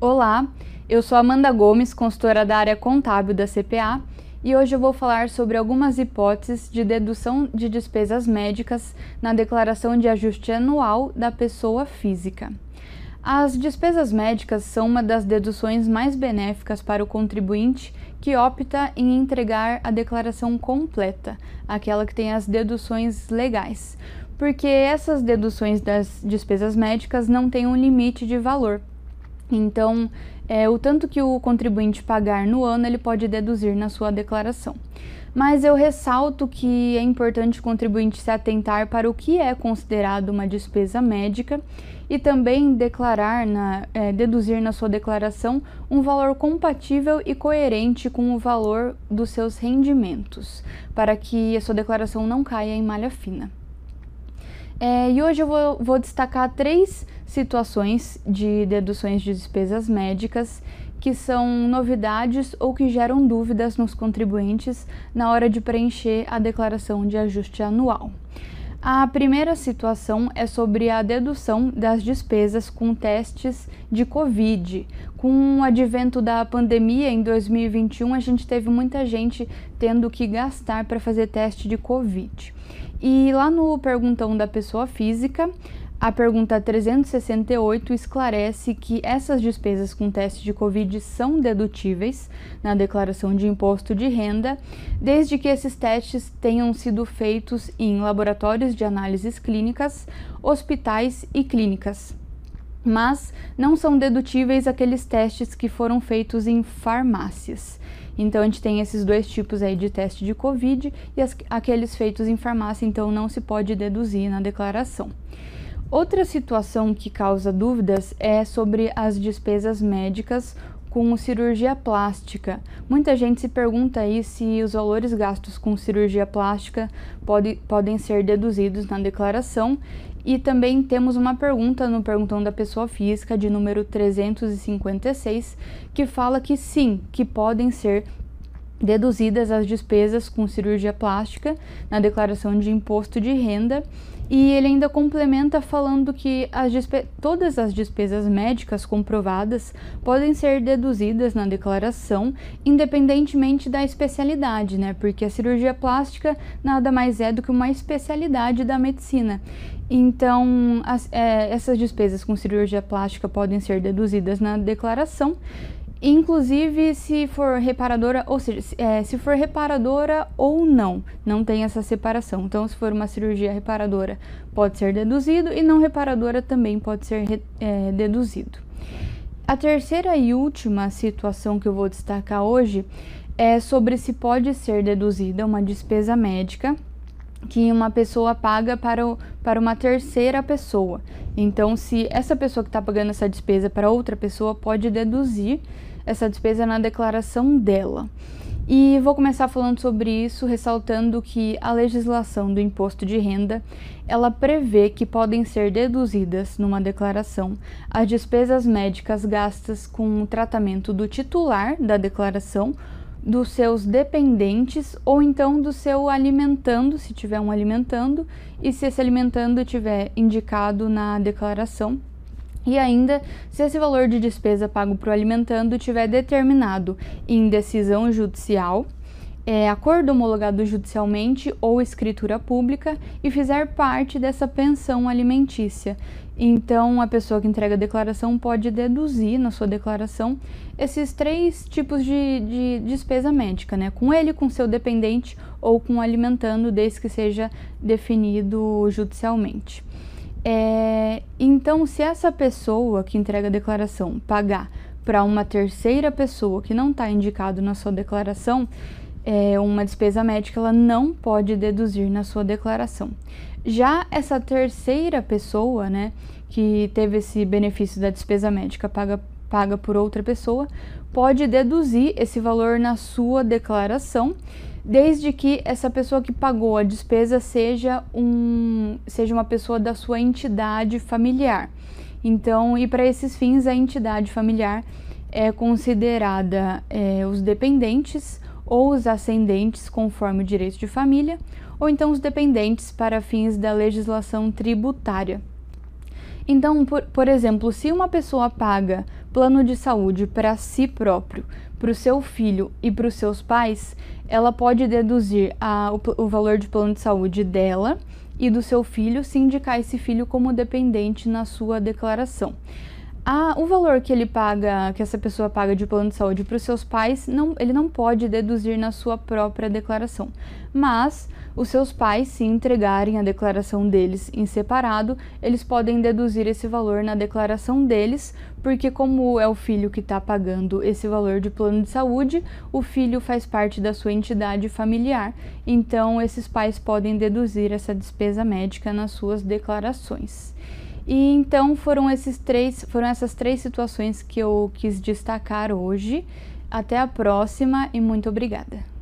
Olá, eu sou Amanda Gomes, consultora da área contábil da CPA, e hoje eu vou falar sobre algumas hipóteses de dedução de despesas médicas na declaração de ajuste anual da pessoa física. As despesas médicas são uma das deduções mais benéficas para o contribuinte que opta em entregar a declaração completa, aquela que tem as deduções legais, porque essas deduções das despesas médicas não têm um limite de valor. Então, é, o tanto que o contribuinte pagar no ano, ele pode deduzir na sua declaração. Mas eu ressalto que é importante o contribuinte se atentar para o que é considerado uma despesa médica e também declarar, na, é, deduzir na sua declaração um valor compatível e coerente com o valor dos seus rendimentos, para que a sua declaração não caia em malha fina. É, e hoje eu vou, vou destacar três situações de deduções de despesas médicas que são novidades ou que geram dúvidas nos contribuintes na hora de preencher a declaração de ajuste anual. A primeira situação é sobre a dedução das despesas com testes de Covid. Com o advento da pandemia em 2021, a gente teve muita gente tendo que gastar para fazer teste de Covid. E lá no perguntão da pessoa física, a pergunta 368 esclarece que essas despesas com teste de Covid são dedutíveis na declaração de imposto de renda, desde que esses testes tenham sido feitos em laboratórios de análises clínicas, hospitais e clínicas. Mas não são dedutíveis aqueles testes que foram feitos em farmácias. Então a gente tem esses dois tipos aí de teste de Covid e as, aqueles feitos em farmácia, então não se pode deduzir na declaração. Outra situação que causa dúvidas é sobre as despesas médicas com cirurgia plástica. Muita gente se pergunta aí se os valores gastos com cirurgia plástica pode, podem ser deduzidos na declaração. E também temos uma pergunta no Perguntão da Pessoa Física, de número 356, que fala que sim, que podem ser deduzidas as despesas com cirurgia plástica na declaração de imposto de renda. E ele ainda complementa falando que as todas as despesas médicas comprovadas podem ser deduzidas na declaração, independentemente da especialidade, né? Porque a cirurgia plástica nada mais é do que uma especialidade da medicina. Então, as, é, essas despesas com cirurgia plástica podem ser deduzidas na declaração Inclusive, se for reparadora, ou seja, é, se for reparadora ou não, não tem essa separação. Então, se for uma cirurgia reparadora, pode ser deduzido, e não reparadora também pode ser é, deduzido. A terceira e última situação que eu vou destacar hoje é sobre se pode ser deduzida uma despesa médica que uma pessoa paga para, o, para uma terceira pessoa. Então, se essa pessoa que está pagando essa despesa para outra pessoa pode deduzir essa despesa na declaração dela. E vou começar falando sobre isso, ressaltando que a legislação do imposto de renda, ela prevê que podem ser deduzidas numa declaração as despesas médicas gastas com o tratamento do titular da declaração, dos seus dependentes ou então do seu alimentando, se tiver um alimentando, e se esse alimentando tiver indicado na declaração e ainda, se esse valor de despesa pago para o alimentando tiver determinado em decisão judicial, é, acordo homologado judicialmente ou escritura pública e fizer parte dessa pensão alimentícia. Então, a pessoa que entrega a declaração pode deduzir na sua declaração esses três tipos de, de despesa médica, né? Com ele, com seu dependente ou com alimentando, desde que seja definido judicialmente. É, então, se essa pessoa que entrega a declaração pagar para uma terceira pessoa que não está indicado na sua declaração, é, uma despesa médica ela não pode deduzir na sua declaração. Já essa terceira pessoa, né, que teve esse benefício da despesa médica paga, paga por outra pessoa, pode deduzir esse valor na sua declaração desde que essa pessoa que pagou a despesa seja, um, seja uma pessoa da sua entidade familiar. Então, e para esses fins, a entidade familiar é considerada é, os dependentes ou os ascendentes, conforme o direito de família, ou então os dependentes para fins da legislação tributária. Então, por, por exemplo, se uma pessoa paga plano de saúde para si próprio, para o seu filho e para os seus pais, ela pode deduzir a, o, o valor de plano de saúde dela e do seu filho se indicar esse filho como dependente na sua declaração. O valor que ele paga, que essa pessoa paga de plano de saúde para os seus pais, não, ele não pode deduzir na sua própria declaração. Mas os seus pais, se entregarem a declaração deles em separado, eles podem deduzir esse valor na declaração deles, porque como é o filho que está pagando esse valor de plano de saúde, o filho faz parte da sua entidade familiar. Então esses pais podem deduzir essa despesa médica nas suas declarações. E então foram esses três, foram essas três situações que eu quis destacar hoje. Até a próxima e muito obrigada.